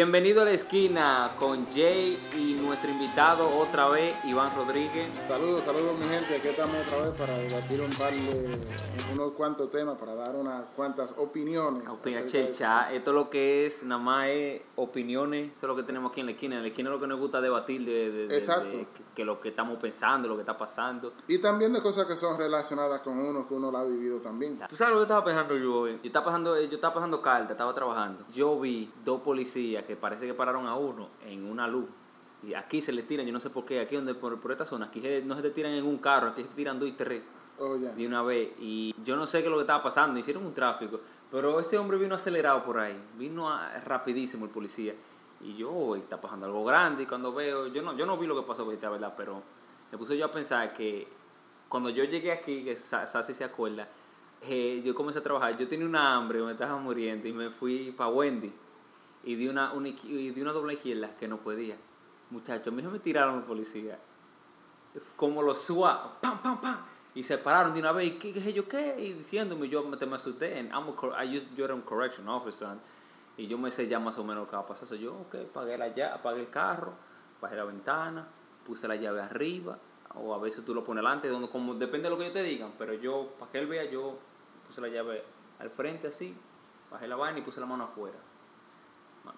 Bienvenido a la esquina con Jay y nuestro invitado otra vez, Iván Rodríguez. Saludos, saludos mi gente, aquí estamos otra vez para debatir un par de unos cuantos temas, para dar unas cuantas opiniones. Opina Chelcha, esto lo que es, nada más es opiniones, eso es lo que tenemos aquí en la esquina. En la esquina lo que nos gusta debatir de, de- de- Exacto. de que, que lo que estamos pensando, lo que está pasando. Y también de cosas que son relacionadas con uno, que uno la ha vivido también. ¿Tú sabes lo que estaba pensando yo hoy? Yo estaba pasando, yo estaba pasando carta, estaba trabajando. Yo vi dos policías que parece que pararon a uno en una luz. Y aquí se le tiran, yo no sé por qué, aquí donde por, por esta zona, aquí se- no se te tiran en un carro, aquí se tiran dos y tres Oh, de una vez. Y yo no sé qué es lo que estaba pasando, hicieron un tráfico. Pero ese hombre vino acelerado por ahí, vino a- rapidísimo el policía. Y yo, "Uy, está pasando algo grande. Y cuando veo, yo no, yo no vi lo que pasó, la verdad, pero me puse yo a pensar que cuando yo llegué aquí, que Sa- Sasi se acuerda, eh, yo comencé a trabajar, yo tenía una hambre, me estaba muriendo y me fui para Wendy y di una, y di una doble izquierda que no podía. Muchachos, a mí me tiraron los policías. Como los SWAT, pam, pam, pam. Y se pararon de una vez, y ¿qué, sé yo qué? Y diciéndome, yo me, me asusté. Used- yo era un correction officer. Y yo me sé ya más o menos lo que va a pasar. So yo, ok, pagué, la llave, apagué el carro, bajé la ventana, puse la llave arriba. O a veces tú lo pones delante, donde, como, depende de lo que ellos te digan. Pero yo, para que él vea, yo puse la llave al frente así, bajé la vaina y puse la mano afuera.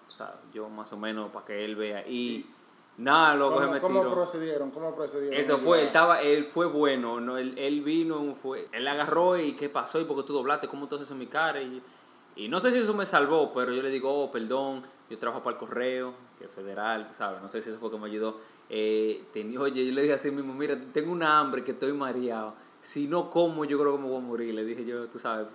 O sea, yo más o menos para que él vea. Y nada, loco, se ¿Cómo, me cómo tiró. procedieron? ¿Cómo procedieron? Eso fue, él estaba, él fue bueno, no, él, él vino, fue, él agarró y qué pasó y por qué tú doblaste, cómo tú haces eso en mi cara y, y no sé si eso me salvó, pero yo le digo, oh, perdón, yo trabajo para el correo, que es federal, tú sabes, no sé si eso fue que me ayudó. Eh, tenía- oye, yo le dije así mismo, mira, tengo una hambre que estoy mareado, si no como yo creo que me voy a morir, le dije yo, tú sabes,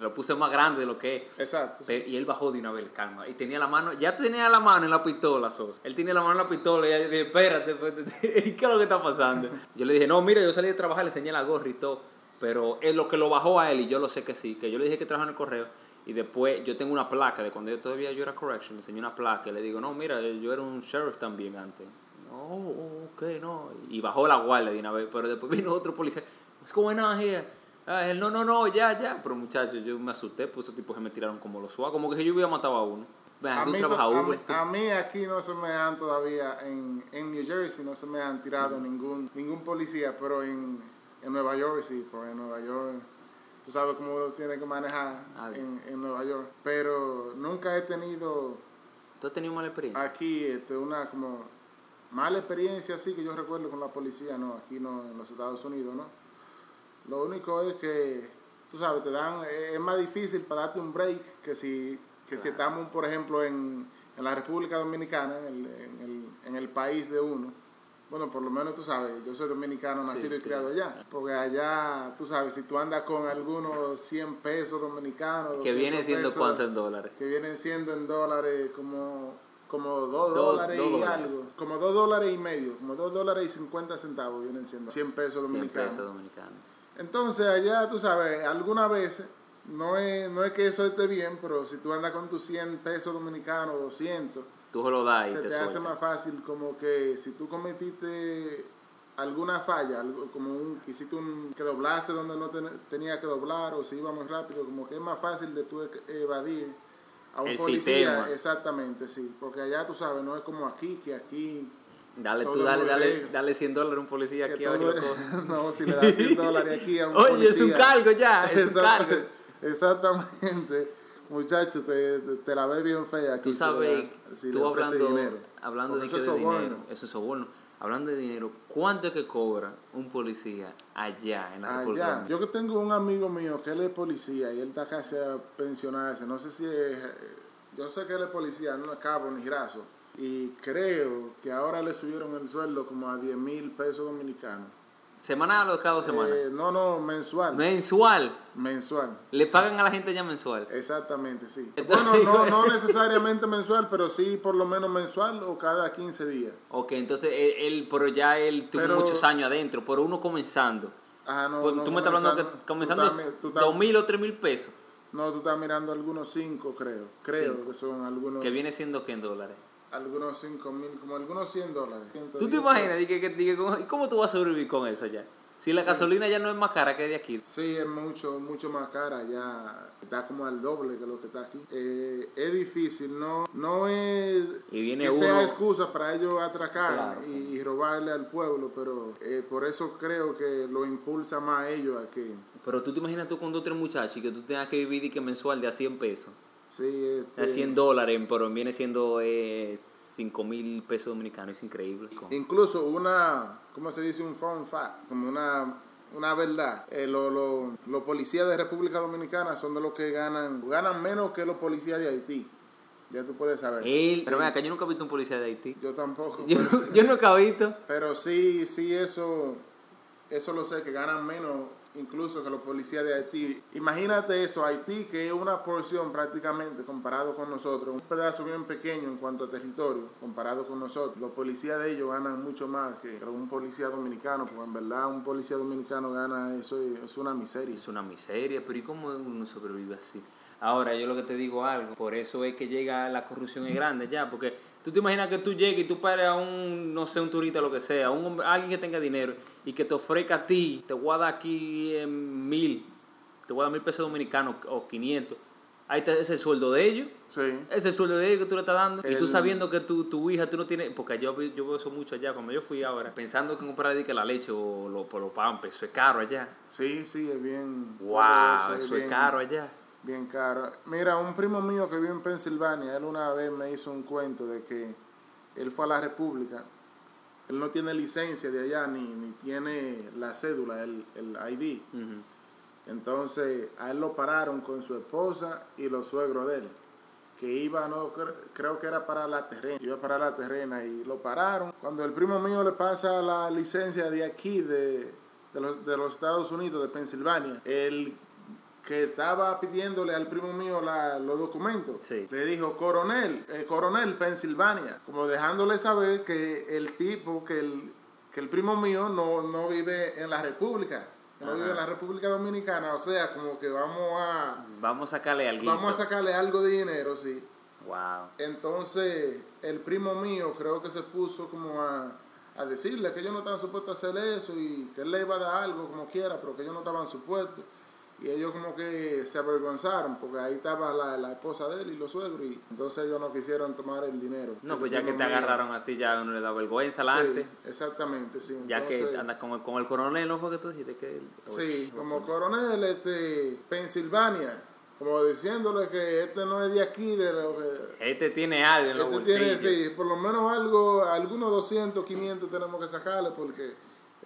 lo puse más grande de lo que es. Exacto. Y él bajó de una vez, calma. Y tenía la mano, ya tenía la mano en la pistola, Sos. Él tenía la mano en la pistola y yo dije, espérate, espérate, ¿y qué es lo que está pasando? Yo le dije, no, mira, yo salí de trabajar, le enseñé la gorra y todo. Pero es lo que lo bajó a él y yo lo sé que sí, que yo le dije que trabajaba en el correo. Y después yo tengo una placa de cuando yo todavía yo era correction, le enseñé una placa y le digo, no, mira, yo era un sheriff también antes. No, ok, no. Y bajó la guardia de una vez, pero después vino otro policía. Es como here. Ah, él, no, no, no, ya, ya. Pero muchachos, yo me asusté, pues esos tipos se me tiraron como los suaves, como que yo hubiera matado a uno. A tú mí, to- a, Uber, mí, tú- a mí aquí no se me han todavía, en, en New Jersey no se me han tirado ningún ningún policía, pero en, en Nueva York sí, porque en Nueva York tú sabes cómo lo tiene que manejar Ah, en, en Nueva York. Pero nunca he tenido ¿Tú has tenido mala experiencia? aquí este, una como mala experiencia así que yo recuerdo con la policía, no, aquí no, en los Estados Unidos, ¿no? Lo único es que, tú sabes, te dan, es más difícil para darte un break que si, que si estamos, por ejemplo, en, en la República Dominicana, en el, en, el, en el país de uno. Bueno, por lo menos tú sabes, yo soy dominicano, Sí, nacido y criado allá. Porque allá, tú sabes, si tú andas con algunos 100 pesos dominicanos, que 200 viene siendo pesos, cuántos dólares. que vienen siendo en dólares como como dos Dos- dólares dos y algo, como dos dólares y medio, como dos dólares y 50 centavos vienen siendo 100 pesos 100 dominicanos. pesos dominicanos. Entonces allá, tú sabes, algunas veces, no es, no es que eso esté bien, pero si tú andas con tus 100 pesos dominicanos, 200, Tú se lo das y se te, te hace más fácil como que si tú cometiste alguna falla, algo como un, hiciste un, que doblaste donde no ten- tenía que doblar o si iba muy rápido, como que es más fácil de tú evadir a un El policía, sistema. exactamente, sí, porque allá tú sabes, no es como aquí, que aquí Dale, tú todo dale, muy dale, bien. dale 100 dólares a un policía que aquí a ver todo lo no, si le das 100 dólares aquí a un Oye, policía. es un cargo ya, es un cargo. Exactamente. Muchacho, te, te, la ves bien fea aquí. Tú sabes, si tú hablando, dinero. hablando de, Porque eso es dinero, eso es soborno. Hablando de dinero, ¿cuánto es que cobra un policía allá en la Allá. Yo que tengo un amigo mío que él es policía y él está casi a pensionarse. No sé si es. Yo sé que él es policía, no es cabo ni graso. Y creo que ahora le subieron el sueldo como a 10 mil pesos dominicanos. ¿Semanal o cada dos semanas? Eh, no, no, mensual. Mensual. mensual. Le pagan a la gente ya mensual. Exactamente, sí. Entonces- Bueno, no, no necesariamente mensual, pero sí por lo menos mensual o cada 15 días. Ok, entonces él, él- pero ya él tuvo Pero- muchos años adentro, pero uno comenzando. Ah, no, no, tú me estás hablando que comenzando dos mil o tres mil pesos, No, tú estás mirando algunos 5, creo. Creo Cinco. que son algunos. que viene siendo que en dólares. Algunos 5 mil, como algunos 100 dólares. ¿Tú te imaginas? Dije, que- dije, ¿cómo- ¿Y cómo tú vas a sobrevivir con eso allá? Si la Sí. gasolina ya no es más cara que de aquí. Sí, es mucho, mucho más cara, ya está como al doble que lo que está aquí. Eh, es difícil, no, no es Y viene que sea uno- excusa para ellos atracar Claro. y, y robarle al pueblo, pero eh, por eso creo que lo impulsa más a ellos a que, Pero tú te imaginas tú con dos o tres muchachos y que tú tengas que vivir y que mensual de a 100 pesos. Sí, este, a 100 dólares, pero viene siendo eh, 5 mil pesos dominicanos. Es increíble. Incluso una, ¿cómo se dice? Un fun fact, como una, una verdad. Eh, lo- lo- los policías de República Dominicana son de los que ganan, ganan menos que los policías de Haití. Ya tú puedes saber. Pero ven acá, yo nunca he visto un policía de Haití. Yo tampoco. Yo, pero- yo nunca he visto. Pero sí, sí, eso, eso lo sé, que ganan menos incluso que los policías de Haití. Imagínate eso, Haití, que es una porción prácticamente comparado con nosotros, un pedazo bien pequeño en cuanto a territorio, comparado con nosotros. Los policías de ellos ganan mucho más que un policía dominicano, porque en verdad un policía dominicano gana eso, es- una miseria. Es una miseria, pero ¿y cómo uno sobrevive así? Ahora, yo lo que te digo algo, por eso es que llega la corrupción es grande ya, porque tú te imaginas que tú llegues y tú pares a un, no sé, un turista, lo que sea, un hombre- alguien que tenga dinero y que te ofrezca a ti, te voy a dar aquí en mil, te voy a dar mil pesos dominicanos o 500. Ahí está ese es el sueldo de ellos, Sí. ese es el sueldo de ellos que tú le estás dando. Y tú sabiendo que tu, tu hija, tú no tienes, porque yo, yo veo eso mucho allá, cuando yo fui ahora, pensando que comprar que la leche o lo, los pampes, eso es caro allá. Sí, sí, es bien. Wow, eso es bien- caro allá. Bien caro. Mira, un primo mío que vive en Pensilvania, él una vez me hizo un cuento de que él fue a la República. Él no tiene licencia de allá ni, ni tiene la cédula, el, el ID. Entonces, a él lo pararon con su esposa y los suegros de él. Que iba, no cre- creo que era para la terrena, iba para la terrena y lo pararon. Cuando el primo mío le pasa la licencia de aquí, de, de, los, de los Estados Unidos, de Pensilvania, el que estaba pidiéndole al primo mío la- los documentos, Sí. le dijo, coronel, eh, coronel, Pensilvania, como dejándole saber que el tipo, que el, que el primo mío no, no vive en la República, no Ajá. vive en la República Dominicana, o sea, como que vamos a, Vamos a sacarle algo. vamos a sacarle algo de dinero, sí. Wow. Entonces, el primo mío creo que se puso como a, a decirle que ellos no estaban supuestos a hacer eso y que él le iba a dar algo como quiera, pero que ellos no estaban supuestos. Y ellos como que se avergonzaron porque ahí estaba la, la esposa de él y los suegros y entonces ellos no quisieron tomar el dinero. No, pues ya que te agarraron así, ya uno le da vergüenza adelante. Sí, exactamente, sí. Ya que andas con el, con el coronel, ¿no fue que tú dijiste que Sí, como coronel, este, Pensilvania, como diciéndole que este no es de aquí, de lo que... Este tiene algo en los Este tiene, sí, por lo menos algo, algunos 200, 500 tenemos que sacarle porque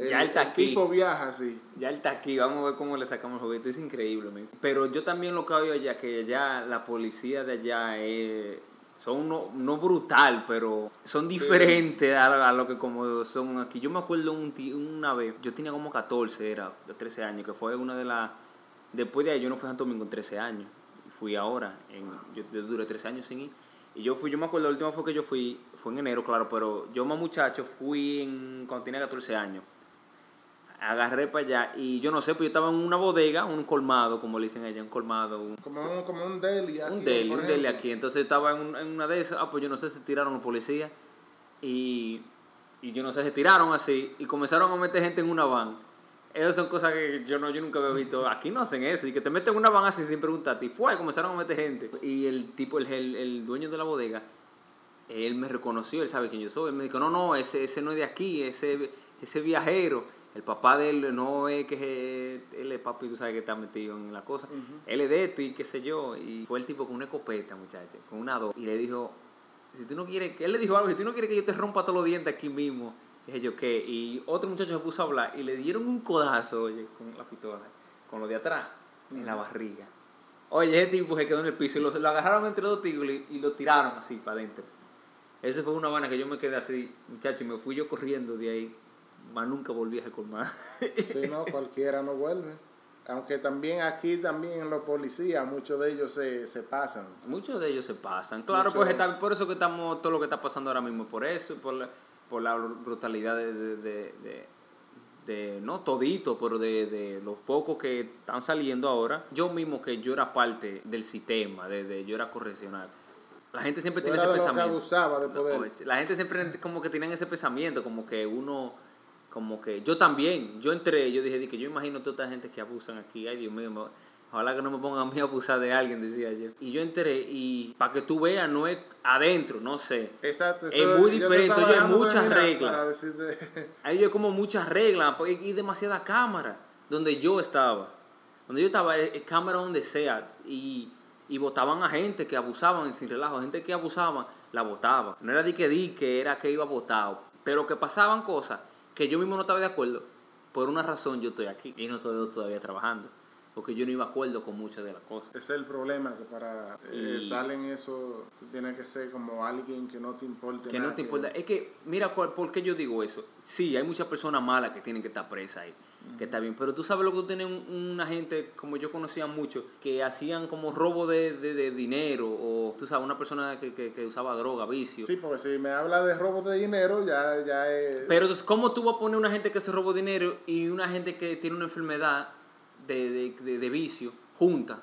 Ya el aquí. tipo viaja así. Ya está aquí, vamos a ver cómo le sacamos el juguete. Es increíble, men. Pero yo también lo que veo allá, que ya la policía de allá es, son no, no brutal, pero son diferentes a, a lo que como son aquí. Yo me acuerdo un ti- una vez, yo tenía como 14, era, de 13 años, que fue una de las... Después de ahí yo no fui a Santo Domingo en 13 años. Fui ahora, en, yo, yo duré 13 años sin ir. Y yo fui, yo me acuerdo, la última fue que yo fui, fue en enero, claro, pero yo más muchacho fui en, cuando tenía 14 años agarré para allá y yo no sé, pues yo estaba en una bodega, un colmado, como le dicen allá, un colmado, un, Como un, como un deli aquí. un deli, un deli aquí. Entonces estaba en, un- en una de esas, ah, pues yo no sé si tiraron los policías y, y yo no sé, se tiraron así y comenzaron a meter gente en una van. Esas son cosas que yo no yo nunca había visto. Aquí no hacen eso. Y que te meten en una van así sin preguntarte. Y fue, comenzaron a meter gente. Y el tipo, el, el, el dueño de la bodega, él me reconoció, él sabe quién yo soy. Él me dijo, no, no, ese, ese no es de aquí, ese, ese viajero. El papá de él no es que es- él es papi, tú sabes que está metido en la cosa. Él es de esto y qué sé yo. Y fue el tipo con una escopeta, muchacho, con una dos. Y le dijo, si tú no quieres, que él le dijo algo, si tú no quieres que yo te rompa todos los dientes aquí mismo, dije yo, ¿qué? Y otro muchacho se puso a hablar y le dieron un codazo, oye, con la pistola, con lo de atrás, en la barriga. Oye, ese tipo se quedó en el piso y lo, lo agarraron entre dos tigres y, y lo tiraron así para adentro. Esa fue una vaina que yo me quedé así, muchacho, y me fui yo corriendo de ahí. Más nunca volví a recordar. Sí, no, cualquiera no vuelve. Aunque también aquí, también los policías, muchos de ellos se, se pasan. Muchos de ellos se pasan. Claro, Mucho- pues está, por eso que estamos, todo lo que está pasando ahora mismo, por eso, por la, por la brutalidad de, de, de, de- de- no todito, pero de, de los pocos que están saliendo ahora. Yo mismo que yo era parte del sistema, de, yo era correccional. La gente siempre Yo tiene ese que pensamiento. abusaba de No, poder. oye, la gente siempre como que tienen ese pensamiento, como que uno como que yo también, yo entré, yo dije, di que yo imagino toda esta gente que abusan aquí, ay Dios mío, me- ojalá que no me pongan a mí a abusar de alguien, decía yo. Y yo entré y para que tú veas, no es adentro, no sé. Exacto. Es muy yo te diferente, dejando muchas reglas. Ahí hay como muchas reglas y demasiada cámara. Donde yo estaba. Donde yo estaba, es es cámara donde sea. Y, y votaban a gente que abusaban sin relajo. Gente que abusaban, la votaba. No era de que di que era que iba votado. Pero que pasaban cosas que yo mismo no estaba de acuerdo. Por una razón yo estoy aquí. Y no estoy todavía trabajando. Porque yo no iba de acuerdo con muchas de las cosas. ese es el problema, que para eh, Y- estar en eso tú tienes que ser como alguien que no te importe Que nada, no te importa. Es que, mira, ¿por qué yo digo eso? Sí, hay muchas personas malas que tienen que estar presas ahí, que está bien. Pero tú sabes lo que un- una gente, como yo conocía mucho, que hacían como robo de, de- de dinero, o tú sabes, una persona que, que- que usaba droga, vicio. Sí, porque si me habla de robo de dinero, ya, ya es... Pero entonces, ¿cómo tú vas a poner una gente que se robó dinero y una gente que tiene una enfermedad de- de vicio junta?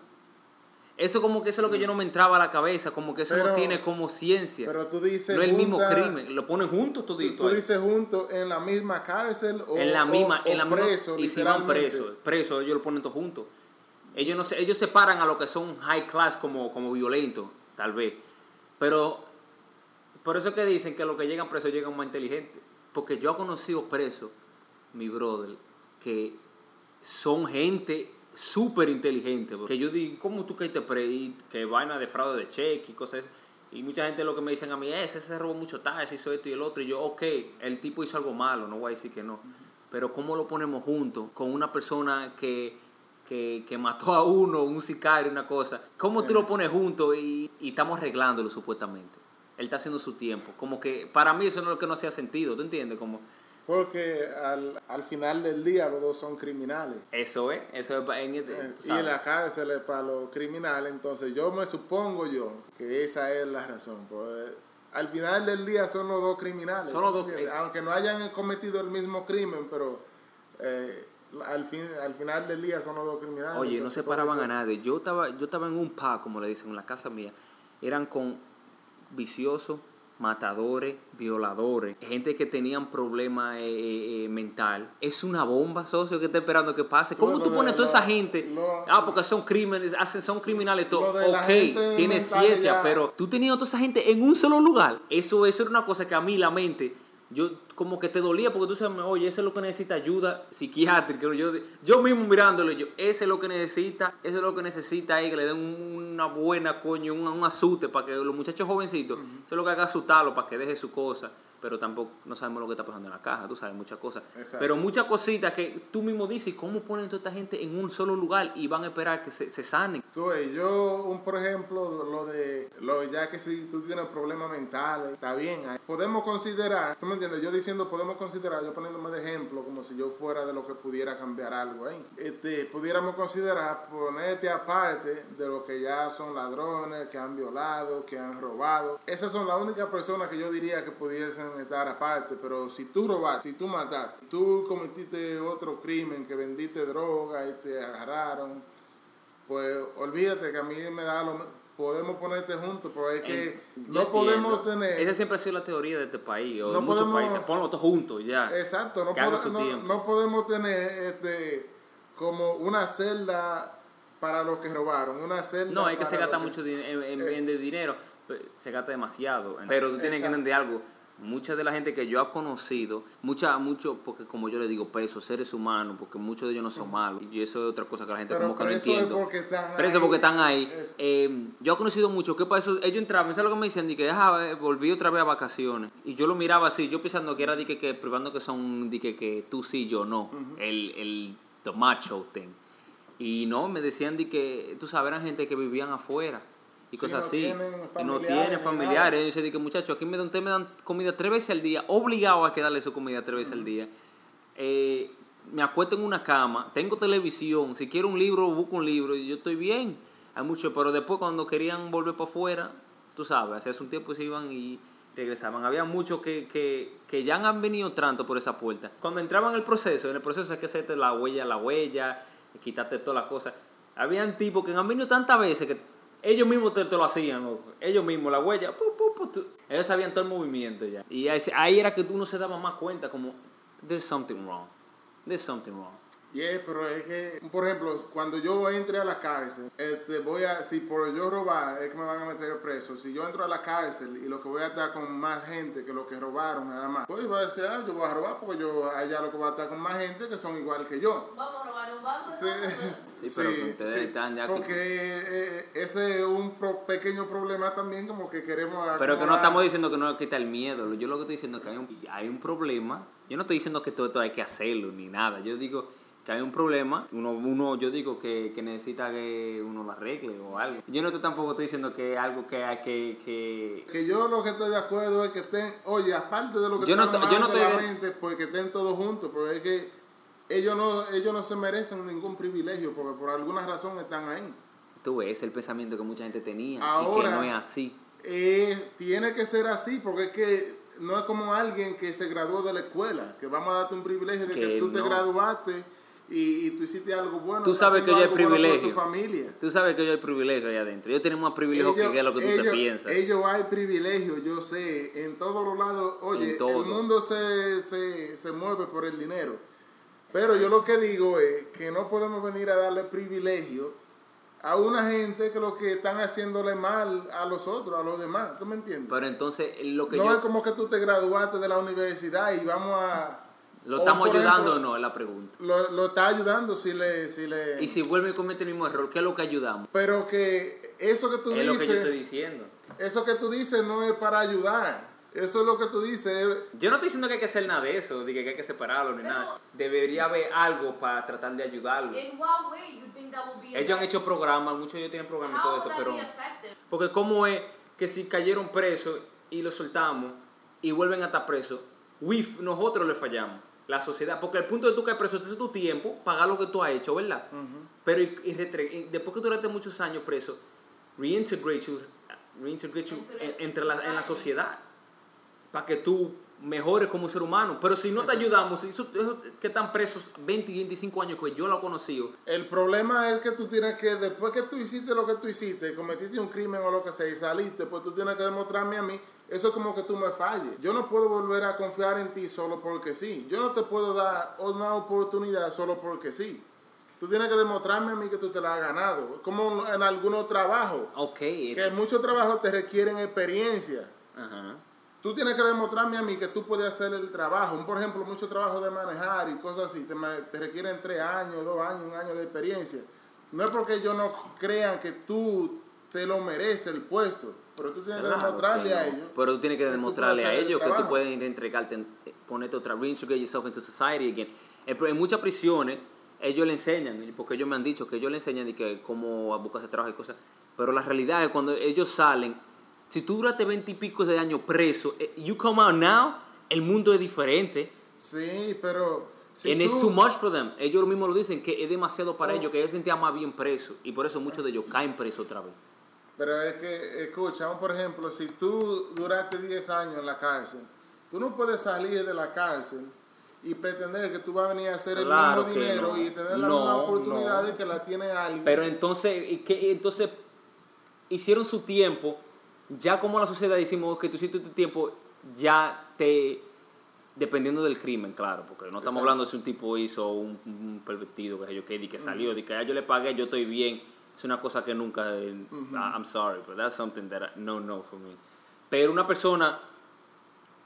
Eso como que eso es lo que yo no me entraba a la cabeza, como que eso no Pero- tiene como ciencia. pero tú dices no es el mismo crimen, lo ponen juntos Tú, todito tú ahí. dices juntos en la misma cárcel o, en la misma, o en la misma preso, y si van presos, presos ellos lo ponen todos juntos. Ellos no se, ellos separan a lo que son high class como, como violentos, tal vez. Pero por eso es que dicen que los que llegan presos llegan más inteligentes. Porque yo he conocido presos, mi brother, que son gente súper inteligente. Que yo digo, ¿cómo tú caíste preso? Y Que vaina de fraude de cheque y cosas así. Y mucha gente lo que me dicen a mí es, ese se robó mucho tal, hizo esto y el otro. Y yo, ok, el tipo hizo algo malo, no voy a decir que no. Pero ¿cómo lo ponemos juntos con una persona que, que, que mató a uno, un sicario, una cosa? ¿Cómo tú lo pones juntos y, y estamos arreglándolo supuestamente? Él está haciendo su tiempo. Como que para mí eso no es lo que no hacía sentido, ¿tú entiendes? Como Porque al, al final del día los dos son criminales. eso es, eso es en este- Eh, y sabes. la cárcel es para los criminales, entonces yo me supongo yo que esa es la razón. Pues, al final del día son los dos criminales. Son los dos- ¿entiendes? Aunque no hayan cometido el mismo crimen, pero eh, al, fin, al final del día son los dos criminales. Oye, no separaban a nadie. Yo estaba, yo estaba en un pa, como le dicen, en la casa mía. Eran con viciosos, matadores, violadores, gente que tenían problemas eh, eh, mental. Es una bomba, socio, que está esperando que pase. ¿Cómo Bueno, tú pones de- toda esa gente? lo- ah, porque son crímenes, hacen, son criminales todo. Ok, tiene ciencia, ya- pero tú teniendo toda esa gente en un solo lugar. Eso, eso era una cosa que a mí la mente, yo como que te dolía porque tú sabes, oye, ese es lo que necesita ayuda psiquiátrica. Yo, yo mismo mirándolo, yo, ese es lo que necesita, eso es lo que necesita ahí, que le den un- una buena coño, un, un azute para que los muchachos jovencitos, eso es lo que haga asustarlo para que deje su cosa. Pero tampoco no sabemos lo que está pasando en la caja, tú sabes, muchas cosas. Exacto. Pero muchas cositas que tú mismo dices, ¿cómo ponen toda esta gente en un solo lugar y van a esperar que se, se sanen? Tú yo, un, por ejemplo, lo de, lo, ya que si tú tienes problemas mentales, está bien, podemos considerar, tú me entiendes, yo diciendo podemos considerar, yo poniéndome de ejemplo, como si yo fuera de lo que pudiera cambiar algo ahí. Este, pudiéramos considerar ponerte aparte de lo que ya son ladrones, que han violado, que han robado. Esas son las únicas personas que yo diría que pudiesen estar aparte, pero si tú robaste, si tú mataste, tú cometiste otro crimen, que vendiste droga y te agarraron, pues olvídate que a mí me da lo podemos ponerte juntos pero es que En- no podemos entiendo. tener Esa siempre ha sido la teoría de este país, o No de muchos podemos- países. Ponlo todos juntos ya. exacto no, que su no- no podemos tener este como una celda para los que robaron una celda No, hay que se gasta mucho din- en, en- Eh. en de dinero. pues, Se gasta demasiado. Pero tú tienes que Exacto. entender algo. Mucha de la gente que yo he conocido, mucha, mucho, porque como yo le digo, pesos, seres humanos, porque muchos de ellos no son malos. Y eso es otra cosa que la gente pero como que no entiende. porque están Preso ahí. porque están ahí. Es- Eh, yo he conocido mucho que para eso ellos entraban, ¿sabes lo que me dicen? Y que "Ah, volví otra vez a vacaciones. Y yo lo miraba así, yo pensando que era de que, que privando que son de que, que tú sí, yo no. El, el the macho thing. Y no, me decían de que, tú sabes, eran gente que vivían afuera y cosas no así. Y no tienen familiares. Ellos dicen que muchachos, aquí me dan, ustedes me dan comida tres veces al día, obligado a que darle su comida tres veces al día. Eh, me acuesto en una cama, tengo televisión, si quiero un libro, busco un libro, y yo estoy bien. Hay mucho, pero después cuando querían volver para afuera, tú sabes, hace un tiempo se iban y regresaban. Había muchos que, que, que ya han venido tanto por esa puerta. Cuando entraban en el proceso, en el proceso hay que hacerte la huella, la huella, quitarte todas las cosas. Habían tipos que han venido tantas veces que ellos mismos te, lo hacían, loco. ellos mismos, la huella, pu, pu, pu, ellos sabían todo el movimiento ya. Y ahí, ahí era que uno se daba más cuenta, como there's something wrong. There's something wrong. Yeah, pero es que, por ejemplo, cuando yo entre a la cárcel, este, voy a, si por yo robar es que me van a meter preso, si yo entro a la cárcel y lo que voy a estar con más gente que lo que robaron nada más, pues voy a decir, ah, yo voy a robar porque yo allá lo que voy a estar con más gente que son igual que yo. Vamos a robar un banco. Sí, Sí, pero que ustedes están ya porque eh, ese es un pro- pequeño problema también como que queremos Pero que no estamos diciendo que no quita el miedo. Yo lo que estoy diciendo es que hay un, hay un problema. Yo no estoy diciendo que todo esto hay que hacerlo ni nada. Yo digo que hay un problema. Uno, uno yo digo que, que necesita que uno lo arregle o algo. Yo no te, tampoco estoy diciendo que es algo que hay que... que Que yo lo que estoy de acuerdo es que estén, oye, aparte de lo que Yo están yo no la estoy de- mente, pues que estén todos juntos, porque es que ellos no, ellos no se merecen ningún privilegio, porque por alguna razón están ahí. tú ves el pensamiento que mucha gente tenía y que no es así. Eh, tiene que ser así, porque es que no es como alguien que se graduó de la escuela, que vamos a darte un privilegio de que, Que tú te graduaste y, y tú hiciste algo bueno. Tú sabes que yo hay bueno privilegio. tu familia. Tú sabes que yo hay privilegio allá adentro. Yo tenemos más privilegio que, que lo que tú te piensas. ellos hay privilegio, yo sé, en todos los lados. Oye, el mundo se, se, se mueve por el dinero. Pero yo lo que digo es que no podemos venir a darle privilegio a una gente que lo que están haciéndole mal a los otros, a los demás. ¿Tú me entiendes? Pero entonces lo que no yo... es como que tú te graduaste de la universidad y vamos a... ¿Lo estamos ayudando ejemplo, o no? Es la pregunta. Lo, lo está ayudando si le... Si le Y si vuelve y comete el mismo error, ¿qué es lo que ayudamos? pero que eso que tú Es lo que yo dices... estoy diciendo. Eso que tú dices no es para ayudar. Eso es lo que tú dices. Yo no estoy diciendo que hay que hacer nada de eso, de que hay que separarlo ni Pero- nada. Debería haber algo para tratar de ayudarlo. In what way you think that will be Ellos han hecho programas, muchos de ellos tienen programas y todo esto, pero... Porque cómo es que si cayeron presos y los soltamos y vuelven a estar presos, we, nosotros le fallamos, la sociedad. Porque el punto de tú caer preso, es tu tiempo, pagar lo que tú has hecho, ¿verdad? Pero y, y retre- y después que duraste muchos años preso, reintegrate you, reintegrate you en, entre la, en la sociedad. Para que tú mejores como ser humano. Pero si no te ayudamos, esos que están presos 20 y 25 años, que yo lo he conocido, El problema es que tú tienes que, después que tú hiciste lo que tú hiciste, cometiste un crimen o lo que sea y saliste, pues tú tienes que demostrarme a mí. Eso es como que tú me falles. Yo no puedo volver a confiar en ti solo porque sí. Yo no te puedo dar una oportunidad solo porque sí. Tú tienes que demostrarme a mí que tú te la has ganado. Como en algunos trabajos. ok. Que muchos trabajos te requieren experiencia. Ajá. Tú tienes que demostrarme a mí que tú puedes hacer el trabajo. Por ejemplo, muchos trabajos de manejar y cosas así te, te requieren tres años, dos años, un año de experiencia. No es porque ellos no crean que tú te lo mereces el puesto, pero tú tienes que demostrarle a ellos. Pero tú tienes que demostrarle a el ellos que tú puedes entregarte, ponerte otra, reintegrate yourself into society again. En muchas prisiones, ellos le enseñan, porque ellos me han dicho que ellos le enseñan de que cómo buscarse trabajo y cosas. Pero la realidad es cuando ellos salen, si tú duraste 20 y pico de años preso, eh, you come out now, el mundo es diferente. Sí, pero si and it's tú- too much for them. Ellos mismos lo dicen, que es demasiado para Oh. ellos, que ellos se sentían más bien presos. Y por eso muchos de ellos caen presos otra vez. Pero es que, escucha, por ejemplo, si tú duraste 10 años en la cárcel, tú no puedes salir de la cárcel y pretender que tú vas a venir a hacer Claro el mismo dinero no. y tener la No, misma oportunidad no. de que la tiene alguien. Pero entonces, ¿y qué? entonces hicieron su tiempo, ya como la sociedad decimos que tú hiciste tu tiempo, ya te, dependiendo del crimen, claro, porque no estamos Exacto. hablando de si un tipo hizo un, un pervertido, que yo qué, y que salió, de que ya yo le pagué, yo estoy bien, es una cosa que nunca, eh, I'm sorry, but that's something that I- no, no for me. Pero una persona,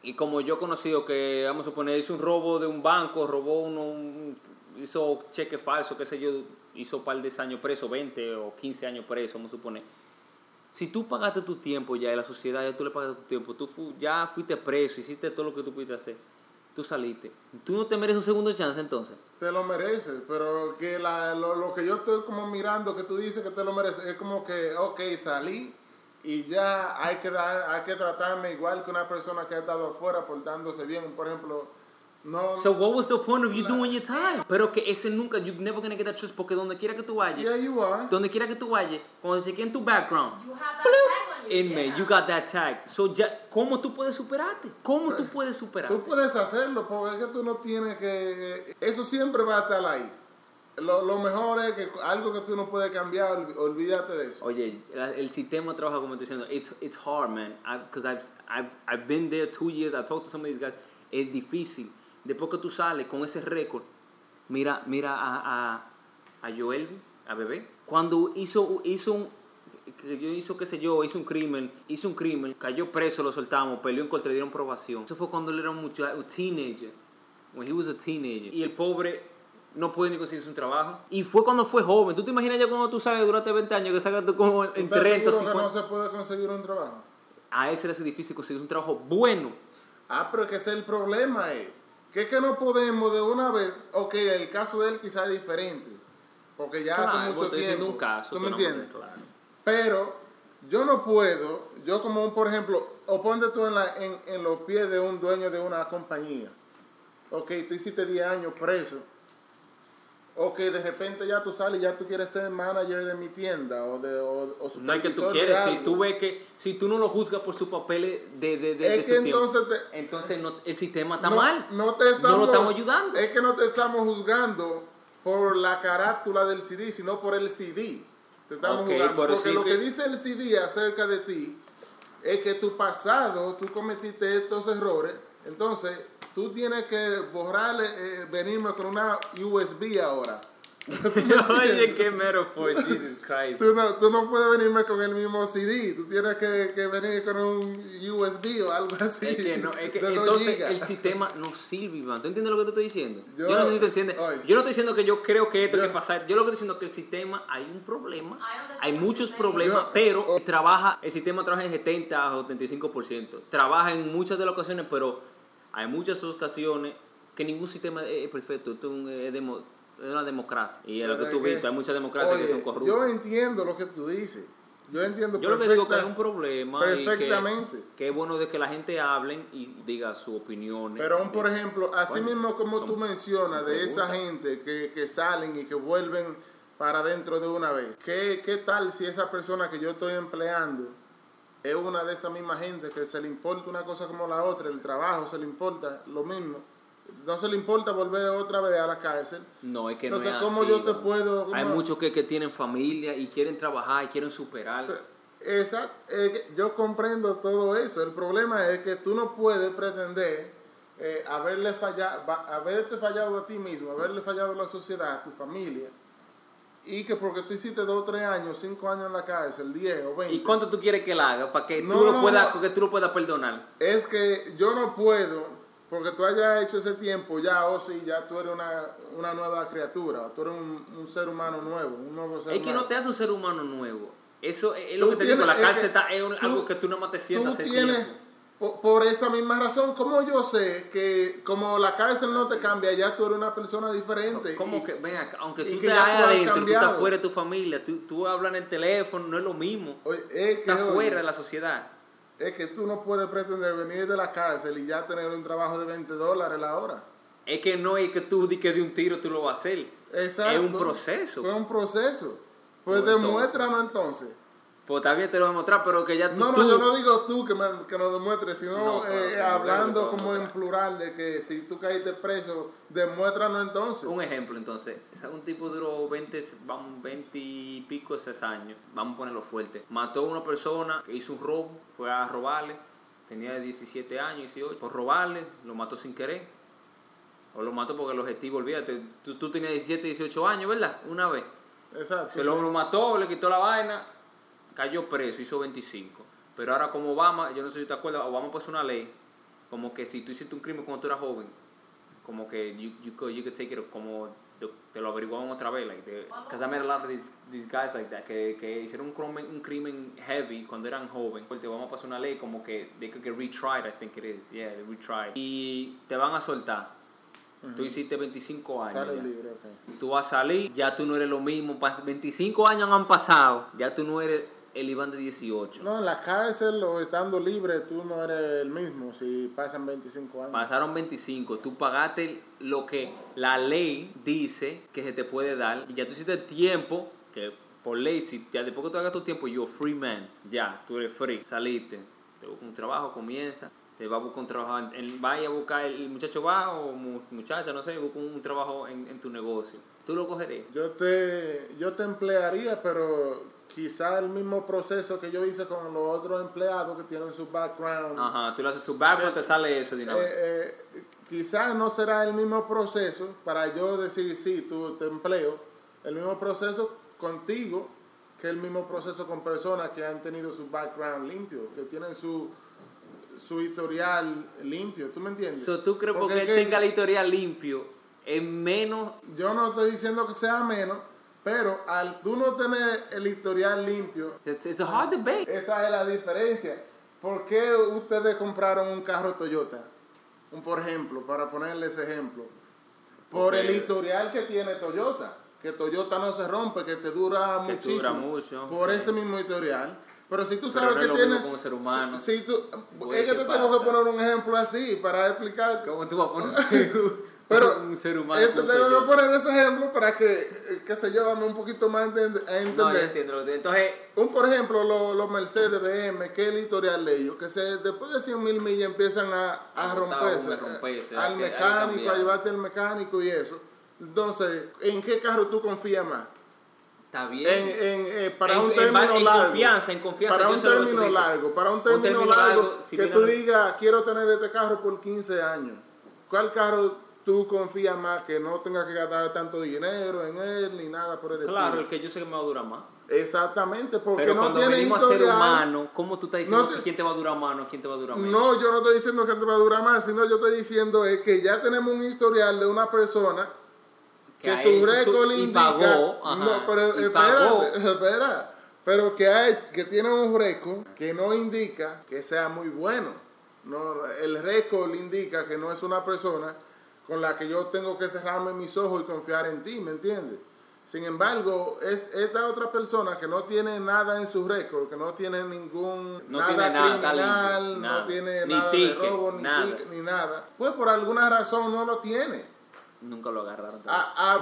y como yo he conocido que, vamos a suponer, hizo un robo de un banco, robó uno, un- hizo cheque falso, qué sé yo, hizo un par de años preso, 20 o 15 años preso, vamos a suponer. Si tú pagaste tu tiempo ya en la sociedad, ya tú le pagaste tu tiempo, tú fu- ya fuiste preso, hiciste todo lo que tú pudiste hacer, tú saliste. ¿Tú no te mereces un segundo chance entonces? Te lo mereces, pero que la, lo, lo que yo estoy como mirando que tú dices que te lo mereces es como que, ok, salí y ya hay que dar, hay que tratarme igual que una persona que ha estado afuera portándose bien. Por ejemplo, no... So what was the point of you doing your time? Pero que ese nunca, you're never gonna get that trust porque donde quiera que tú vayas, yeah, you are. donde quiera que tú vayas, cuando se en tu background, You have that tag on you. got that tag. So ya, ¿cómo tú puedes superarte? ¿Cómo tú puedes superarte? Tú puedes hacerlo porque es que tú no tienes que... Eso siempre va a estar ahí. Lo, lo mejor es que algo que tú no puedes cambiar, olv- olvídate de eso. Oye, el sistema trabaja como estoy diciendo. It's, it's hard, man. Because I've, I've, I've been there two years. I've talked to some of these guys. Es difícil. después que tú sales con ese récord, mira, mira a, a, a Joel, a Bebé, cuando hizo, hizo un, yo hizo, qué sé yo, hizo un crimen, hizo un crimen, cayó preso, lo soltamos, peleó en contra, le dieron probación. Eso fue cuando él era un muchacho, un teenager, when he was a teenager. Y el pobre no puede ni conseguirse un trabajo. Y fue cuando fue joven. ¿Tú te imaginas ya cuando tú sabes durante 20 años que sacas tú como en ¿Estás 30, seguro que 50? no se puede conseguir un trabajo? A ese le hace difícil conseguir un trabajo bueno. Ah, pero que ese es el problema, eh. Que es que no podemos de una vez, ok, el caso de él quizás es diferente, porque ya Claro, hace mucho estoy tiempo. diciendo un caso. ¿Tú me entiendes? Claro. Pero yo no puedo, yo como un, por ejemplo, o ponte tú en, la, en, en los pies de un dueño de una compañía. Ok, tú hiciste 10 años preso. Ok, de repente ya tú sales y ya tú quieres ser manager de mi tienda o de o, o No es que tú quieres, si tú ves que, si tú no lo juzgas por sus papeles de, de, de, Es de que su tiempo, entonces te- entonces no- el sistema está no, mal. No te estamos, no lo estamos ayudando. Es que no te estamos juzgando por la carátula del CD, sino por el CD. Te estamos Ok, juzgando. pero Porque sí lo que- que dice el CD acerca de ti es que tu pasado, tú cometiste estos errores. Entonces, tú tienes que borrarle, eh, venirme con una USB ahora. Oye, qué metaphor, Jesus Christ. Tú no, tú no puedes venirme con el mismo CD, tú tienes que, que venir con un USB o algo así. Es que no, es que entonces el sistema no sirve, Iván. ¿Tú entiendes lo que te estoy diciendo? Yo, Yo- no sé si tú entiendes. oye. yo no estoy diciendo que yo creo que esto Yo- hay que pasar. Yo lo que estoy diciendo es que el sistema hay un problema. Hay muchos problemas, Yo- pero oh. trabaja, el sistema trabaja en 70 o 75%. Trabaja en muchas de las ocasiones, pero hay muchas ocasiones que ningún sistema es perfecto. Esto es, un- es demo- es una democracia. Y es lo que tú es viste, hay muchas democracias que son corruptas. Yo entiendo lo que tú dices. Yo entiendo Yo lo que digo que hay un problema y que, perfectamente. que es bueno de que la gente hablen y diga su opinión. Pero aún, por ejemplo, así Bueno, mismo como tú mencionas de esa gente que, que salen y que vuelven para adentro de una vez, ¿qué, ¿qué tal si esa persona que yo estoy empleando es una de esa misma gente que se le importa una cosa como la otra, el trabajo se le importa lo mismo? No se le importa volver otra vez a la cárcel. No, es que Entonces, no es ¿cómo así, yo te ¿no? puedo...? cómo- Hay muchos que, que tienen familia y quieren trabajar y quieren superar. Esa, eh, yo comprendo todo eso. El problema es que tú no puedes pretender eh, haberle fallado, haberte fallado a ti mismo, haberle fallado a la sociedad, a tu familia, y que porque tú hiciste dos, tres años, cinco años en la cárcel, 10 o 20, ¿Y cuánto tú quieres que la haga para que, No, tú lo no, puedas, no. que tú lo puedas perdonar? es que yo no puedo, porque tú hayas hecho ese tiempo, ya, o sí, ya tú eres una, una nueva criatura, tú eres un, un ser humano nuevo, un nuevo ser Es que humano. no te hace un ser humano nuevo. Eso es, es lo Tú que te digo, tienes- la es cárcel que está, es un- tú- algo que tú nada más te sientas tú tienes, tiempo. por, por esa misma razón, como yo sé que como la cárcel no te cambia, ya tú eres una persona diferente. Como y- que, ven acá, aunque tú que te has adentro, tú estás fuera de tu familia, tú, tú hablas en el teléfono, no es lo mismo. oye, es, que, Estás oye, fuera de la sociedad. Es que tú no puedes pretender venir de la cárcel y ya tener un trabajo de 20 dólares la hora. Es que no es que tú di que de un tiro tú lo vas a hacer. Exacto. Es un proceso. Fue un proceso. Pues Pues demuéstranos entonces. Pues también te lo voy a mostrar, pero que ya tú... No, no, tú- yo no digo tú que, me, que nos demuestres, sino No, claro, eh, hablando como en plural de que si tú caíste preso, demuéstranos entonces. Un ejemplo, entonces, es un tipo duró 20, vamos, 20 y pico de esos años, vamos a ponerlo fuerte. Mató a una persona que hizo un robo, fue a robarle, tenía 17 años, 18, por robarle, lo mató sin querer. O lo mató porque el objetivo, olvídate, tú, tú tenías 17, 18 años, ¿verdad? Una vez. Exacto. Se lo, lo mató, le quitó la vaina, cayó preso, hizo 25. Pero ahora como Obama, yo no sé si te acuerdas, Obama puso una ley, como que si tú hiciste un crimen cuando tú eras joven, como que you, you, could, you could take it, como te, te lo averiguaban otra vez, like, because I met a lot of these, these guys like that, que, que hicieron un crimen, un crimen heavy cuando eran jóvenes. Pues te vamos a pasar una ley como que they could get retried, I think it is, yeah, they retried. Y te van a soltar. Tú hiciste 25 años. Libre. Tú vas a salir, ya tú no eres lo mismo. pas- 25 años han pasado, ya tú no eres el Iván de 18. No, en la cárcel o estando libre, tú no eres el mismo si pasan 25 años. Pasaron 25, tú pagaste lo que la ley dice que se te puede dar y ya tú hiciste tiempo que por ley, si ya después que tú hagas tu tiempo, a free man, ya, tú eres free, saliste, te busca un trabajo, comienza, te va a buscar un trabajo, en- en- vaya a buscar, el muchacho va o mu- muchacha, no sé, busca un trabajo en, en tu negocio, tú lo cogeré. Yo te, yo te emplearía, pero quizá el mismo proceso que yo hice con los otros empleados que tienen su background. Ajá, tú le haces su background, te sale eso de. Eh, eh, quizás no será el mismo proceso para yo decir, sí, tú te empleo, el mismo proceso contigo que el mismo proceso con personas que han tenido su background limpio, que tienen su, su historial limpio, ¿tú me entiendes? So, ¿Tú crees porque, Porque él que tenga el historial limpio es menos Yo no estoy diciendo que sea menos, pero al tú no tener el historial limpio, It's, it's a hard debate. esa es la diferencia. ¿Por qué ustedes compraron un carro Toyota? Un, por ejemplo, para ponerles ejemplo. Por el historial que tiene Toyota. Que Toyota no se rompe, que te dura Que muchísimo. dura mucho. Por ese mismo historial. Pero si tú sabes no que lo tiene. mismo con un ser humano. Si, si tú, es que ¿qué te tengo que poner un ejemplo así para explicar. ¿Cómo tú vas a poner Pero un ser humano? tengo que poner ese ejemplo para que, eh, qué sé yo, dame un poquito más a entender. No, yo entiendo. Entonces, Un, por ejemplo, los, Mercedes BM, que es el historial de ellos, que se, después de 100 mil millas empiezan a, a romperse, romperse, eh, hay al mecánico, a llevarte al mecánico y eso. Entonces, ¿en qué carro tú confías más? está bien. En, en, eh, para En- un término en largo. confianza, en confianza, Para un término largo, para un término, largo, si que tú digas, quiero tener este carro por 15 años. ¿Cuál carro tú confías más que no tengas que gastar tanto dinero en él ni nada por el Claro, el estilo? que yo sé que me va a durar más. Exactamente, porque Pero no cuando tiene venimos a ser humanos, ¿cómo tú estás diciendo No te- que quién te va a durar más o quién te va a durar menos? No, yo no estoy diciendo que te va a durar más, sino yo estoy diciendo es que ya tenemos un historial de una persona Que su hecho su- récord le y indica. pagó, ajá, no, pero y pagó. espera. Pero que, hay, que tiene un récord que no indica que sea muy bueno. No, el récord indica que no es una persona con la que yo tengo que cerrarme mis ojos y confiar en ti, ¿me entiendes? Sin embargo, es- esta otra persona que no tiene nada en su récord, que no tiene ningún No nada tiene nada, está criminal, limpio, no tiene Ni nada ticket, de robo, ni nada. ticket, ni nada, pues por alguna razón no lo tiene. Nunca lo agarraron. Ah, ah,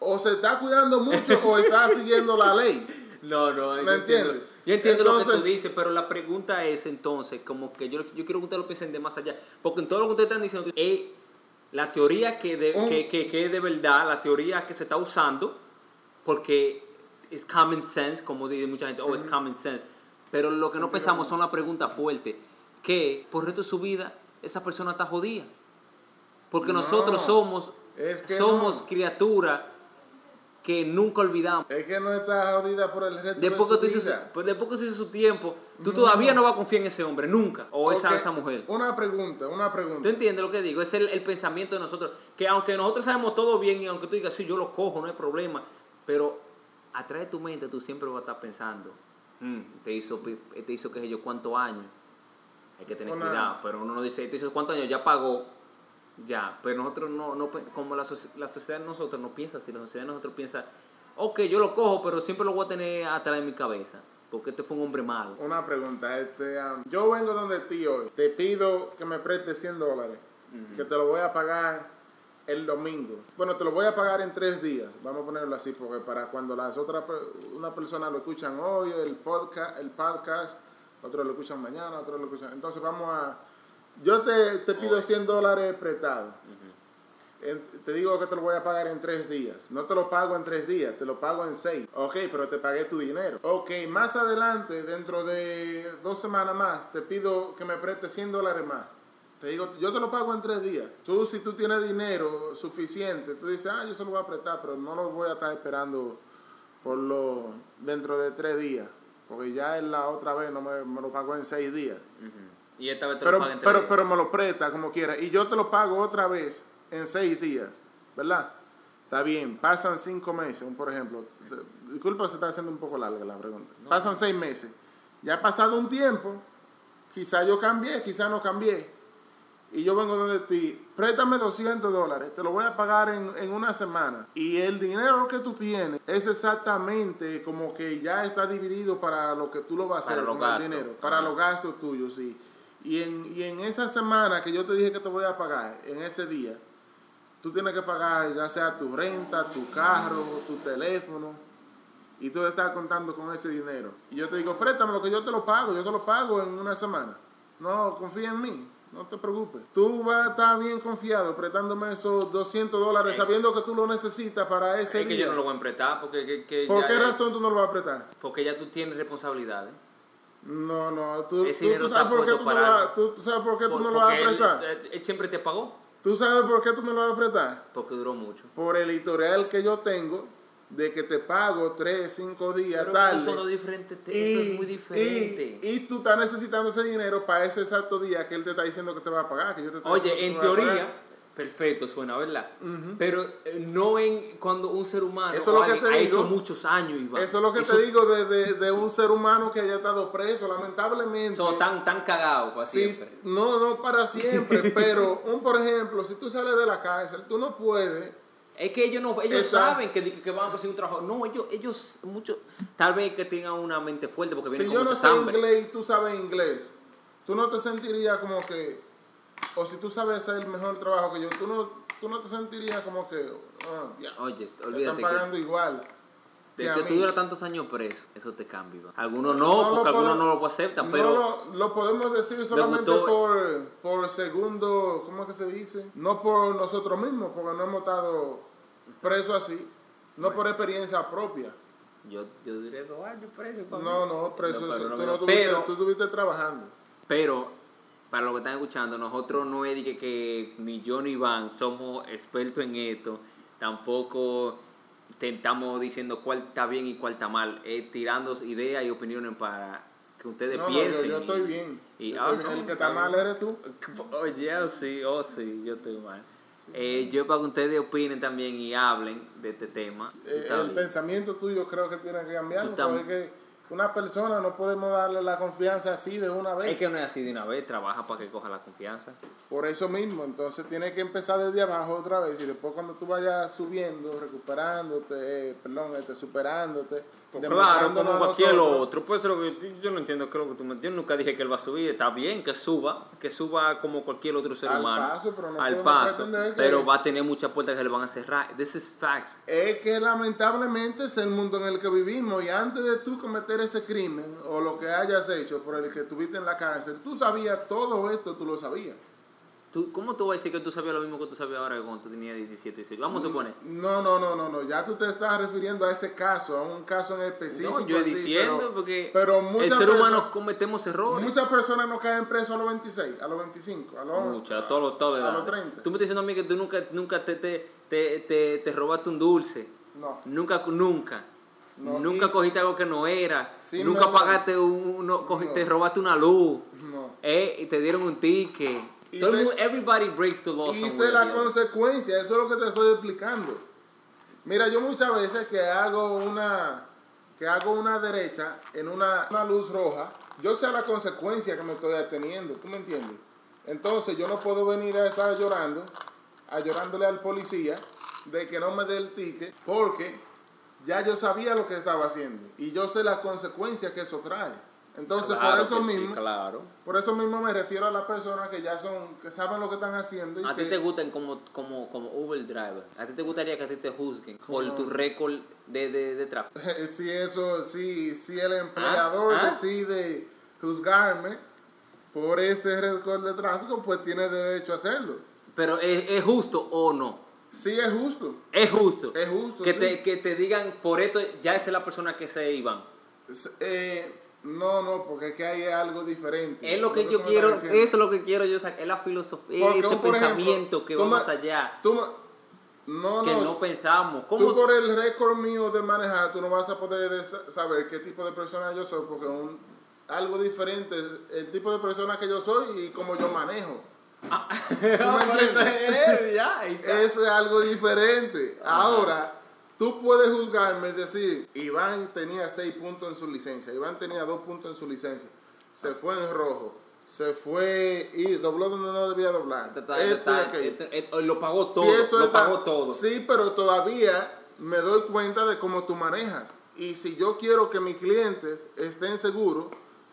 o se está cuidando mucho o está siguiendo la ley. No, no, ¿Me entiendes? yo entiendo lo que tú dices, pero la pregunta es entonces, como que yo, yo quiero que ustedes lo piensen de más allá, porque en todo lo que ustedes están diciendo es la teoría que, de, que, que, de verdad, la teoría que se está usando, porque es common sense, como dice mucha gente, oh, es common sense, pero lo que no pensamos son las preguntas fuertes, que por el resto de su vida esa persona está jodida, porque No, nosotros somos, es que somos no. criaturas que nunca olvidamos. Es que no está jodida por el resto Después que, de tú su vida. pues después que tú hices su tiempo, tú No. todavía no vas a confiar en ese hombre, nunca. O esa, esa mujer. Una pregunta, una ¿Tú pregunta. entiendes lo que digo? Es el, el pensamiento de nosotros. Que aunque nosotros sabemos todo bien y aunque tú digas, sí, yo lo cojo, no hay problema. Pero atrás de tu mente tú siempre vas a estar pensando, "Mm, te hizo, te hizo qué sé yo, cuántos años. Hay que tener Una- cuidado. Pero uno no dice, te hizo cuántos años, ya pagó. Ya, pero nosotros no, no como la, la sociedad de nosotros no piensa así, la sociedad de nosotros piensa, ok, yo lo cojo, pero siempre lo voy a tener atrás de mi cabeza, porque este fue un hombre malo. Una pregunta. Este, um, yo vengo donde ti hoy. Te pido que me prestes 100 dólares. Que te lo voy a pagar el domingo. Bueno, te lo voy a pagar en tres días. Vamos a ponerlo así, porque para cuando las otras una persona lo escuchan hoy, el podcast, el podcast, otros lo escuchan mañana, otros lo escuchan. Entonces vamos a. Yo te, te pido 100 dólares prestados. En- te digo que te lo voy a pagar en tres días. No te lo pago en tres días, te lo pago en seis. Ok, pero te pagué tu dinero. Ok, más adelante, dentro de dos semanas más, te pido que me prestes 100 dólares más. Te digo, yo te lo pago en tres días. Tú, si tú tienes dinero suficiente, tú dices, ah, yo se lo voy a prestar, pero no lo voy a estar esperando por lo dentro de tres días. Porque ya en la otra vez no me, me lo pagó en seis días. Y esta vez te Pero, lo pagan pero, pero me lo presta como quiera. Y yo te lo pago otra vez en seis días. ¿Verdad? Está bien. Pasan cinco meses, por ejemplo. Disculpa, se está haciendo un poco larga la pregunta. Pasan seis meses. Ya ha pasado un tiempo. Quizá yo cambié, quizá no cambié. Y yo vengo donde ti. Préstame 200 dólares. Te lo voy a pagar en, en una semana. Y el dinero que tú tienes es exactamente como que ya está dividido para lo que tú lo vas a Para hacer los con el gastos. dinero. Para los gastos tuyos, sí. Y en, y en esa semana que yo te dije que te voy a pagar, en ese día, tú tienes que pagar ya sea tu renta, tu carro, tu teléfono, y tú estás contando con ese dinero. Y yo te digo, préstame lo que yo te lo pago, yo te lo pago en una semana. No, confía en mí, no te preocupes. Tú vas a estar bien confiado prestándome esos 200 dólares sabiendo que tú lo necesitas para ese Es que día. yo no lo voy a emprestar porque, que, que ¿Por ya, qué razón tú no lo vas a prestar? porque ya tú tienes responsabilidades. No, no, tú, tú- tú sabes por qué tú no lo vas, tú, sabes por qué tú Por- no lo vas a porque él- prestar. él, él siempre te pagó. ¿Tú sabes por qué tú me lo vas a prestar? Porque duró mucho. Por el historial que yo tengo de que te pago tres, cinco días, Pero tarde. eso, son dos diferentes te- y, eso es muy diferente. Y, y tú estás necesitando ese dinero para ese exacto día que él te está diciendo que te va a pagar. Que yo te Oye, en teoría. Perfecto suena, ¿verdad? Pero eh, no en cuando un ser humano Eso es o lo que alguien te ha digo. hecho muchos años, Iván. Eso es lo que Eso- te digo de, de, de un ser humano que haya estado preso, lamentablemente. Son tan, tan cagados para Sí, siempre. no, no para siempre, pero un por ejemplo, si tú sales de la cárcel, tú no puedes. Es que ellos no, ellos Exacto. saben que, que van a conseguir un trabajo. No, ellos, ellos mucho, tal vez que tengan una mente fuerte porque Si vienen yo con no sé hambre. inglés y tú sabes inglés, tú no te sentirías como que, o si tú sabes hacer el mejor trabajo que yo, tú no, tú no te sentirías como que, ah, ya, Oye, te están olvídate que, pagando igual. de tú duras tantos años preso, eso te cambia. Algunos no, No porque algunos no lo aceptan, No pero lo, lo podemos decir solamente gustó- por, por segundo, ¿cómo es que se dice? No por nosotros mismos, porque no hemos estado presos así, no por experiencia propia. yo, yo duré dos años preso. pa' No, no, preso, No, pero tú no no tuviste, pero- tú estuviste trabajando. Pero, para los que están escuchando, nosotros no es de que, que ni yo ni Iván somos expertos en esto, tampoco te estamos diciendo cuál está bien y cuál está mal, es tirando ideas y opiniones para que ustedes No, no, yo, piensen. yo estoy bien. y- Yo ah, estoy bien. no, el que está mal eres tú. Oye, oh, sí, oh sí, yo estoy mal. Eh, yo para que ustedes opinen también y hablen de este tema. Eh, el bien. pensamiento tuyo creo que tiene que cambiar. Tú Porque tam- es que una persona no podemos darle la confianza así de una vez. Es que no es así de una vez, trabaja para que coja la confianza. Por eso mismo, entonces tienes que empezar desde abajo otra vez y después cuando tú vayas subiendo, recuperándote, eh, perdón, este, superándote, Claro, demostrándonos como cualquier nosotros- otro. Puede ser lo que yo no entiendo qué es lo que tú me Yo nunca dije que él va a subir. Está bien que suba, que suba como cualquier otro ser Al humano. paso, pero no al paso. Pero va a tener muchas puertas que le van a cerrar. This is facts. Es que lamentablemente es el mundo en el que vivimos y antes de tú cometer ese crimen o lo que hayas hecho por el que estuviste en la cárcel, tú sabías todo esto, tú lo sabías. ¿Tú, ¿Cómo tú vas a decir que tú sabías lo mismo que tú sabías ahora que cuando tú tenías 17, 18? Vamos a suponer. No, no, no, no, no, ya tú te estás refiriendo a ese caso, a un caso en específico. No, yo así, diciendo pero- porque pero el ser humano cometemos errores. Muchas personas no caen presos a los 26, a los 25, a los, Muchas, a todos los todos a los 30. Tú me estás diciendo a mí que tú nunca, nunca te, te, te, te, te robaste un dulce. No. Nunca, nunca. No, nunca cogiste algo que no era. Sí, nunca pagaste un, no, cogi- No. te robaste una luz. No. Eh, y te dieron un ticket. Y Todo el se- mundo- everybody breaks the law Hice la consecuencia, eso es lo que te estoy explicando. Mira, yo muchas veces que hago una que hago una derecha en una, una luz roja, yo sé la consecuencia que me estoy teniendo, ¿tú me entiendes? Entonces yo no puedo venir a estar llorando, a llorándole al policía de que no me dé el ticket, porque ya yo sabía lo que estaba haciendo y yo sé las consecuencias que eso trae. Entonces Claro por eso sí, mismo, claro. por eso mismo me refiero a las personas que ya son, que saben lo que están haciendo y A que, ti te gustan como, como, como Uber driver. A ti te gustaría que a ti te juzguen por tu récord de, de, de tráfico. si eso, si, si el empleador Ah, ah. decide juzgarme por ese récord de tráfico, pues tiene derecho a hacerlo. Pero ¿es, es justo o no? Sí, es justo. Es justo. Es justo, Que, sí. te, que te digan, por esto, ya esa es la persona que se iban. Eh, no, no, porque es que hay algo diferente. Es lo que yo quiero, eso es lo que quiero yo sacar, es la filosofía, Porque, ese por ejemplo, pensamiento que tú va me- más allá, tú me- no, que no, no pensamos. Tú por el récord mío de manejar, tú no vas a poder de- saber qué tipo de persona yo soy, porque un, algo diferente es el tipo de persona que yo soy y cómo yo manejo. Ah, ¿Tú me entiendes? ya, es algo diferente. Ahora, tú puedes juzgarme y decir, Iván tenía seis puntos en su licencia, Iván tenía dos puntos en su licencia, se fue en rojo, se fue y dobló donde no debía doblar. Está- está- esto- esto- lo pagó todo, eso lo pagó todo. Sí, pero todavía me doy cuenta de cómo tú manejas. Y si yo quiero que mis clientes estén seguros,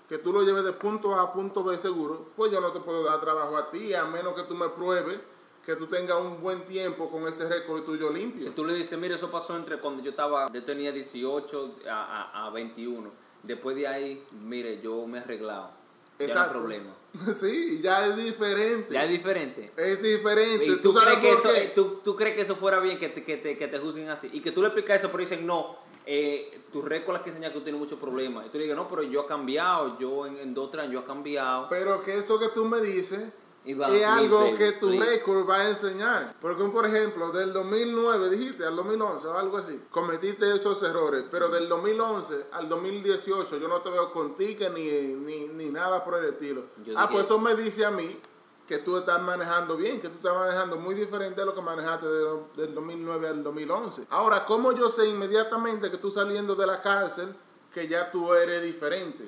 que tú lo lleves de punto A a punto B seguro, pues yo no te puedo dar trabajo a ti, a menos que tú me pruebes que tú tengas un buen tiempo con ese récord tuyo limpio. Si tú le dices, mire, eso pasó entre cuando yo estaba, yo tenía 18 a, a, a 21. Después de ahí, mire, yo me he arreglado. Ya no hay Exacto. problema. Sí, ya es diferente. Ya es diferente. Es diferente. ¿Y tú, sabes crees que eso, eh, tú, tú crees que eso fuera bien que te, que te, que te juzguen así? Y que tú le explicas eso, pero dicen, no, eh, tu récord que enseña que tú tienes muchos problemas. Y tú le dices, no, pero yo he cambiado, yo en, en dos tres años yo he cambiado. Pero que eso que tú me dices Es please, algo que tu récord va a enseñar. Porque, por ejemplo, del 2009, dijiste, al 2011 o algo así, cometiste esos errores, pero del 2011 al 2018 yo no te veo con ticket ni, ni, ni nada por el estilo. Yo ah, pues eso me dice a mí que tú estás manejando bien, que tú estás manejando muy diferente a lo que manejaste de- del 2009 al 2011. Ahora, ¿cómo yo sé inmediatamente que tú saliendo de la cárcel, que ya tú eres diferente?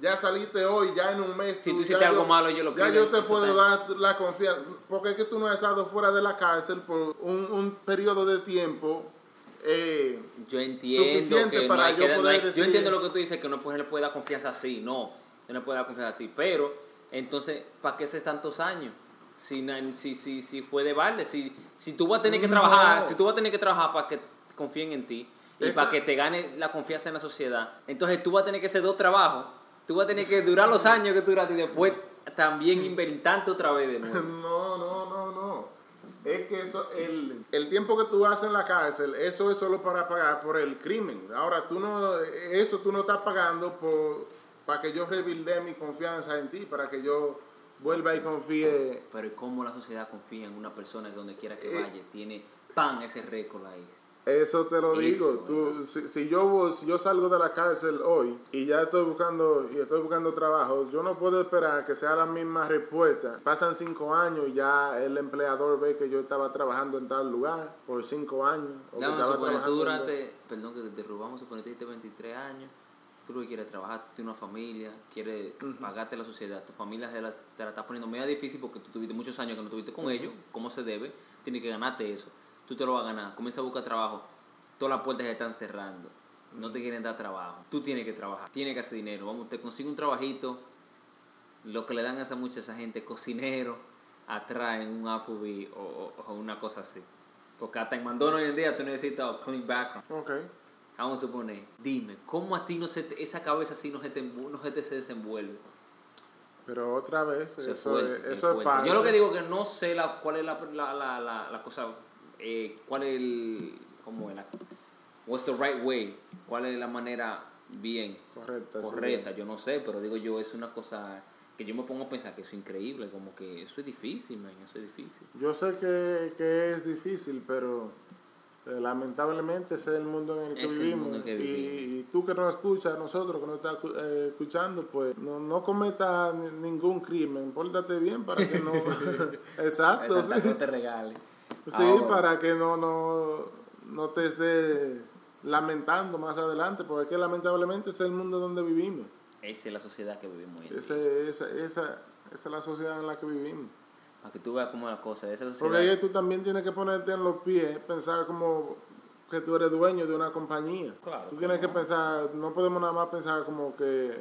Ya saliste hoy, ya en un mes. Si tú hiciste algo yo- malo, yo lo Ya yo te puedo dar la confianza. Porque es que tú no has estado fuera de la cárcel por un, un periodo de tiempo. eh, Yo entiendo suficiente que para no yo que dar- no poder hay- decir- Yo entiendo lo que tú dices, que no le puede dar confianza así. No, no le puede dar confianza así. Pero, entonces, ¿para qué haces tantos años? Si, si, si, si fue de balde, si, si tú vas a tener que No. trabajar, si tú vas a tener que trabajar para que confíen en ti y Esa- para que te gane la confianza en la sociedad, entonces tú vas a tener que hacer dos trabajos. Tú vas a tener que durar los años que tú duraste y después también inventarte otra vez de nuevo. no, no, no, no. Es que eso, el, el tiempo que tú haces en la cárcel, eso es solo para pagar por el crimen. Ahora, tú no, eso tú no estás pagando por, para que yo rebuilde mi confianza en ti, para que yo vuelva y confíe Pero ¿y cómo la sociedad confía en una persona que donde quiera que Eh. vaya? Tiene pan ese récord ahí. Eso te lo digo. Eso, Tú, si, si yo si yo salgo de la cárcel hoy y ya estoy buscando y estoy buscando trabajo, yo no puedo esperar que sea la misma respuesta. Pasan cinco años y ya el empleador ve que yo estaba trabajando en tal lugar por cinco años. o que Ya, vamos tú trabajando en- duraste, perdón que te interrumpamos, suponer que tuviste 23 años, tú lo que quieres trabajar, tú tienes una familia, quieres pagarte la sociedad, tu familia se la, te la está poniendo media difícil porque tú tuviste muchos años que no estuviste con ellos, como se debe, tienes que ganarte eso, tú te lo vas a ganar, comienza a buscar trabajo, todas las puertas se están cerrando, no te quieren dar trabajo, tú tienes que trabajar, tienes que hacer dinero, vamos, te consigue un trabajito, lo que le dan a esa mucha esa gente, cocinero, atrás en un Applebee o, o- o una cosa así. Porque hasta en Mandón hoy en día tú necesitas clean background. Ok. Vamos a suponer, dime, ¿cómo a ti no se te- esa cabeza así no se te, no se te se desenvuelve? Pero otra vez, Eso es eso, fuerte, es, es eso es fuerte. parte. Yo lo que digo que no sé la, cuál es la, la, la, la, la cosa, eh, cuál es el, cómo es la, what's the right way, cuál es la manera bien, Correcta. sí. correcta, yo no sé, pero digo yo, es una cosa que yo me pongo a pensar que eso es increíble, como que eso es difícil, man, eso es difícil. Yo sé que, que es difícil, pero eh, lamentablemente ese es el mundo en el que Es el vivimos. mundo en que y, vivimos. y tú que nos escuchas, nosotros que nos estás eh, escuchando, pues no, no cometas ni- ningún crimen, pórtate bien para que no... Exacto, Exacto, sí. no te regales. Sí, Ahora, para que no, no, no te estés lamentando más adelante, porque es que lamentablemente es el mundo donde vivimos. Esa es la sociedad que vivimos. Ese, esa, esa, esa es la sociedad en la que vivimos. Para que tú veas cómo es la cosa, esa sociedad... Porque ahí tú también tienes que ponerte en los pies, pensar como que tú eres dueño de una compañía. Claro, tú tienes que pensar, no podemos nada más pensar como que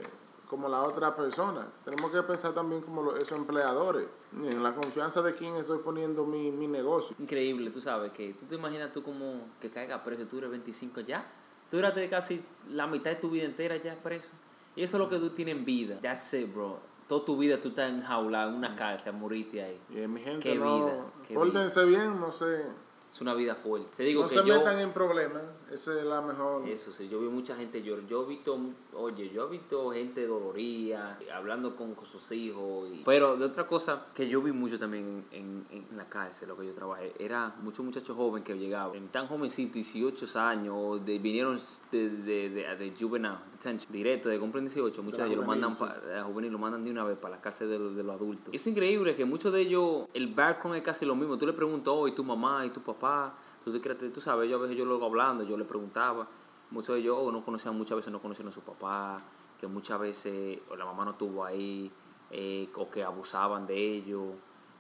como la otra persona. Tenemos que pensar también como los, esos empleadores, en la confianza de quién estoy poniendo mi, mi negocio. Increíble, tú sabes, que tú te imaginas tú como que caiga preso, tú eres 25 ya, tú duraste casi la mitad de tu vida entera ya preso. Y eso es lo que tú tienes en vida. Ya sé, bro. Toda tu vida tú estás enjaulado en una cárcel, moriste ahí. Y eh, mi gente, Qué no, vida, qué pórtense bien, no sé, Es una vida fuerte. Te digo no que se yo... metan en problemas, esa es la mejor. Eso sí, yo vi mucha gente llorar. Yo he visto, oye, yo he visto gente dolorida, hablando con, con sus hijos. y- Pero de otra cosa que yo vi mucho también en, en, en la cárcel, lo que yo trabajé, era muchos muchachos jóvenes que llegaban, tan jovencitos, 18 años, de, vinieron de, de, de, de juvenile detention, directo, de cumplen 18, muchos de ellos lo juvenil, mandan sí. a juvenil, lo mandan de una vez para la cárcel de los, de los adultos. Es increíble que muchos de ellos, el background es casi lo mismo. Tú le preguntas, oh, ¿y tu mamá y tu papá? Tú, te crees- tú sabes, yo a veces yo luego hablando, yo le preguntaba, muchos de ellos oh, no conocían, muchas veces no conocían a su papá, que muchas veces la mamá no estuvo ahí, eh, o que abusaban de ellos,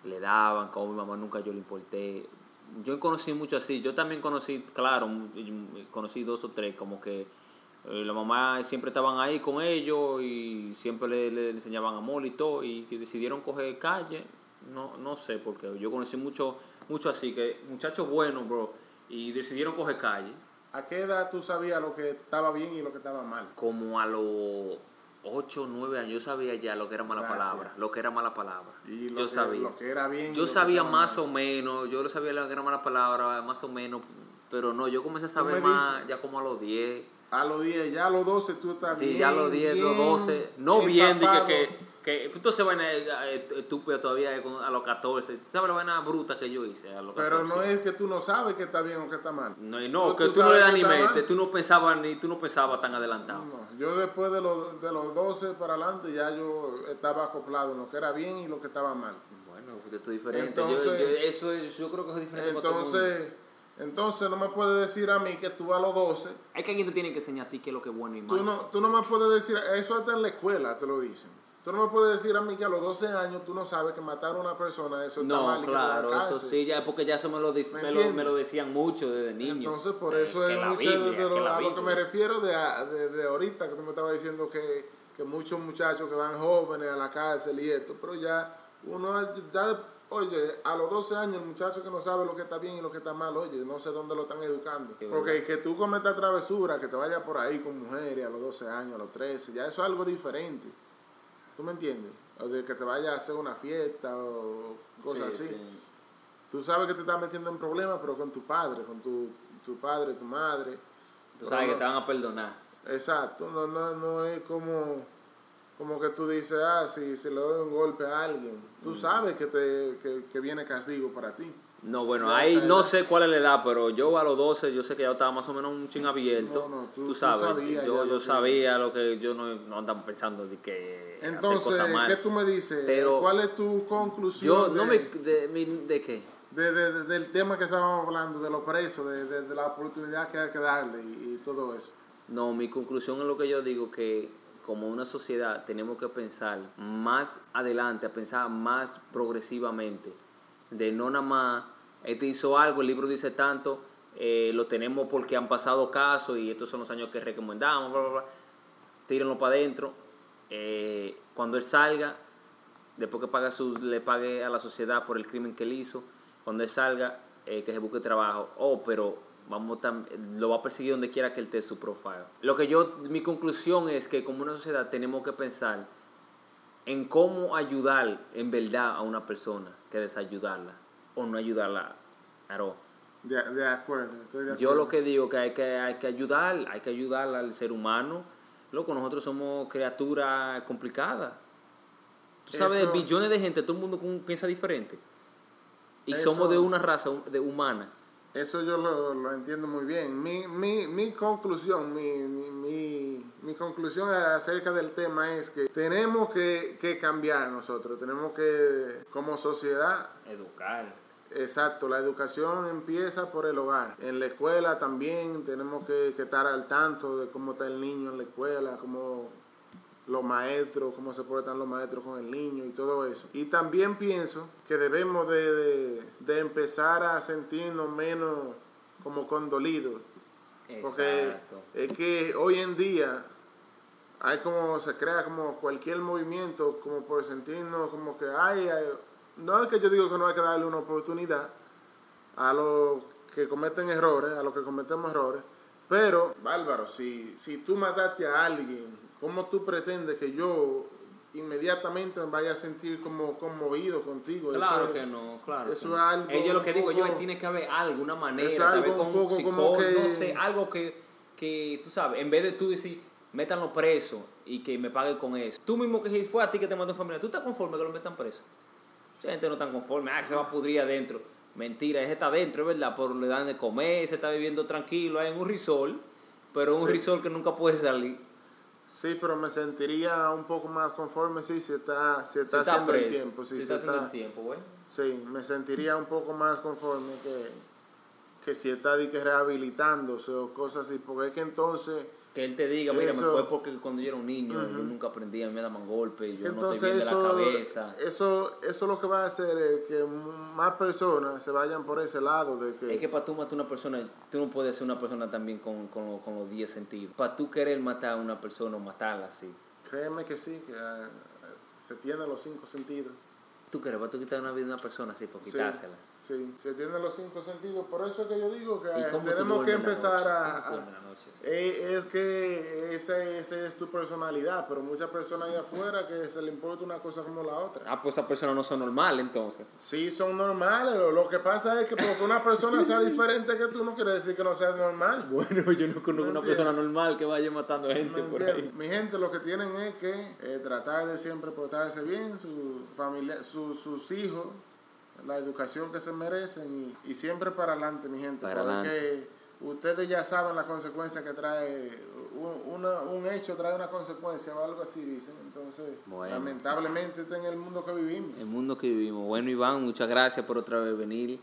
le daban, como mi mamá nunca yo le importé. Yo conocí mucho así, yo también conocí, claro, conocí dos o tres, como que eh, la mamá siempre estaban ahí con ellos y siempre le, le enseñaban amor y todo, y que decidieron coger calle, no, no sé, porque yo conocí mucho, mucho así, que muchachos buenos, bro, y decidieron coger calle. ¿A qué edad tú sabías lo que estaba bien y lo que estaba mal? Como a los 8 o 9 años, yo sabía ya lo que era mala Gracias. palabra, lo que era mala palabra. Y lo yo que, sabía. Lo que era bien. y Yo sabía más mal. o menos, yo lo sabía lo que era mala palabra, más o menos, pero no, yo comencé a saber más dices. ya como a los 10. A los 10, ya a los 12 tú estás Sí, bien. ya a los 10, los bien 12, no bien, dije que, Que entonces vaina eh, estúpida todavía eh, a los 14. ¿Tú ¿Sabes la vaina bruta que yo hice a los 14? Pero no es que tú no sabes que está bien o que está mal. No, no, Tú- que tú tú no le das ni mente, tú no pensabas ni tú no pensabas tan adelantado. No, yo después de los, de los 12 para adelante ya yo estaba acoplado en lo que era bien y lo que estaba mal. Bueno, porque esto es diferente. Yo- Entonces- yo, eso es, yo creo que es diferente. Entonces, entonces no me puedes decir a mí que tú a los 12, Hay que alguien te tiene que enseñar a ti qué es lo que es bueno y tú malo. no, tú no me puedes decir, eso hasta en la escuela te lo dicen. Tú no me puedes decir a mí que a los 12 años tú no sabes que matar a una persona, eso está No, mal. y que te claro, eso sí, ya porque ya eso me lo, ¿Me me lo, me lo decían mucho desde niño. Entonces, por Eh, eso es mucho Biblia, de, lo, a lo que me refiero de, a- de, de ahorita, que tú me estabas diciendo que, que muchos muchachos que van jóvenes a la cárcel y esto, pero ya uno, ya, oye, a los 12 años el muchacho que no sabe lo que está bien y lo que está mal, oye, no sé dónde lo están educando. Porque que tú cometas travesura, que te vayas por ahí con mujeres a los 12 años, a los 13, ya eso es algo diferente. ¿Tú me entiendes? O de que te vayas a hacer una fiesta o cosas Sí, así. sí. Tú sabes que te estás metiendo en problemas, pero con tu padre, con tu, tu padre, tu madre. Tú sabes que te van a perdonar. Exacto, no, no, no es como, como que tú dices, ah, si, si le doy un golpe a alguien. Mm. Tú sabes que, te, que, que viene castigo para ti. No, bueno, ahí no sé cuál es la edad, pero yo a los 12, yo sé que ya estaba más o menos un ching abierto. No, no, tú- tú sabes, sabías yo, yo sabía lo que yo no, no andaba pensando de que hacer Entonces, cosas ¿qué tú me dices? Pero- ¿Cuál es tu conclusión Yo, de, no me, de, mi- ¿de qué? de- de- de- del tema que estábamos hablando, de los presos, de, de- de la oportunidad que hay que darle y, y todo eso? No, mi conclusión es lo que yo digo, que como una sociedad tenemos que pensar más adelante, a pensar más progresivamente, de no nada más, este hizo algo, el libro dice tanto, eh, lo tenemos porque han pasado casos y estos son los años que recomendamos, bla, bla, bla. tírenlo para adentro. Eh, cuando él salga, después que paga sus, le pague a la sociedad por el crimen que él hizo, cuando él salga, eh, que se busque trabajo. Oh, pero vamos lo va a perseguir donde quiera que él esté su profile. Lo que yo, mi conclusión es que como una sociedad tenemos que pensar en cómo ayudar en verdad a una persona que desayudarla o no ayudarla at all. De, de acuerdo, estoy de acuerdo. Yo lo que digo que hay que hay que ayudar, hay que ayudar al ser humano. Loco, nosotros somos criaturas complicadas. Tú sabes, Eso- billones de gente, todo el mundo piensa diferente. Y Eso- somos de una raza de humana. Eso yo lo, lo entiendo muy bien. Mi, mi, mi conclusión, mi, mi, mi conclusión acerca del tema es que tenemos que, que cambiar nosotros, tenemos que, como sociedad, Educar. Exacto, la educación empieza por el hogar. En la escuela también tenemos que, que estar al tanto de cómo está el niño en la escuela, cómo los maestros, cómo se portan los maestros con el niño y todo eso. Y también pienso que debemos de, de- de empezar a sentirnos menos como condolidos. Porque Exacto. es que hoy en día hay como, se crea como cualquier movimiento, como por sentirnos como que hay, hay- no es que yo digo que no hay que darle una oportunidad a los que cometen errores, a los que cometemos errores, pero, Bárbaro, si, si tú mataste a alguien, ¿cómo tú pretendes que yo inmediatamente me vaya a sentir como conmovido contigo? Eso Claro es- que no, claro. eso no. es algo yo lo un que digo, yo tiene que haber algo, una manera, es tal algo vez con un un psicólogo, que- no sé, algo que, que, tú sabes, en vez de tú decir, métanlo preso y que me paguen con eso. Tú mismo que si fue a ti que te mandó familia, ¿tú estás conforme que lo metan preso? Mucha gente no está conforme, ah, se va a pudrir adentro. Mentira, ese está adentro, es verdad, pero le dan de comer, se está viviendo tranquilo en un risol, pero un Sí. risol que nunca puede salir. Sí, pero me sentiría un poco más conforme sí, si está, si Si está, está haciendo preso, el tiempo. Sí, si si está haciendo está- el tiempo, güey. sí, me sentiría un poco más conforme que, que si está que rehabilitándose o cosas así, porque es que entonces, Que él te diga, mira, me fue porque cuando yo era un niño, yo nunca aprendí, a mí me daban golpes, yo no estoy bien de la cabeza. eso, eso lo que va a hacer es que más personas se vayan por ese lado de que, Es que para tú matar a una persona, tú no puedes ser una persona también con, con, con los 10 sentidos. Para tú querer matar a una persona o matarla así. créeme que sí, que ah, se tienen los cinco sentidos. Tú quieres, para tú quitar una vida de una persona así, por quitársela. Sí, se tienen los cinco sentidos. Por eso es que yo digo que ¿Y eh, cómo tú tenemos que empezar a... Eh, es que esa, esa es tu personalidad, pero muchas personas allá afuera que se le importa una cosa como la otra. Ah, pues esas personas no son normales entonces. Sí, son normales. Lo, lo que pasa es que porque una persona sea diferente que tú no quiere decir que no sea normal. Bueno, yo no conozco una persona normal que vaya matando gente ¿Me por ahí. Mi gente lo que tienen es que eh, tratar de siempre portarse bien, su familia, su- sus hijos, la educación que se merecen y, y siempre para adelante, mi gente. Para porque adelante. ustedes ya saben las consecuencias que trae, un, una- un hecho trae una consecuencia o algo así, dicen. Entonces, Bueno. lamentablemente, este es en el mundo que vivimos. El mundo que vivimos. Bueno, Iván, muchas gracias por otra vez venir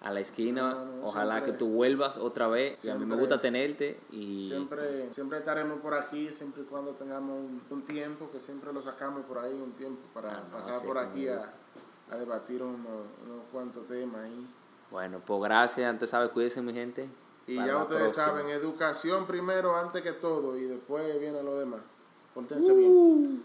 a la esquina. No, no, Ojalá siempre- que tú vuelvas otra vez. A mí me gusta tenerte y Siempre, siempre estaremos por aquí, siempre y cuando tengamos un, un tiempo, que siempre lo sacamos por ahí, un tiempo para Ah, pasar por aquí a, a debatir unos, unos cuantos temas ahí. bueno, pues gracias. Antes sabes, cuídense mi gente. Y ya ustedes próxima. saben, educación primero antes que todo y después viene lo demás. Pórtense bien.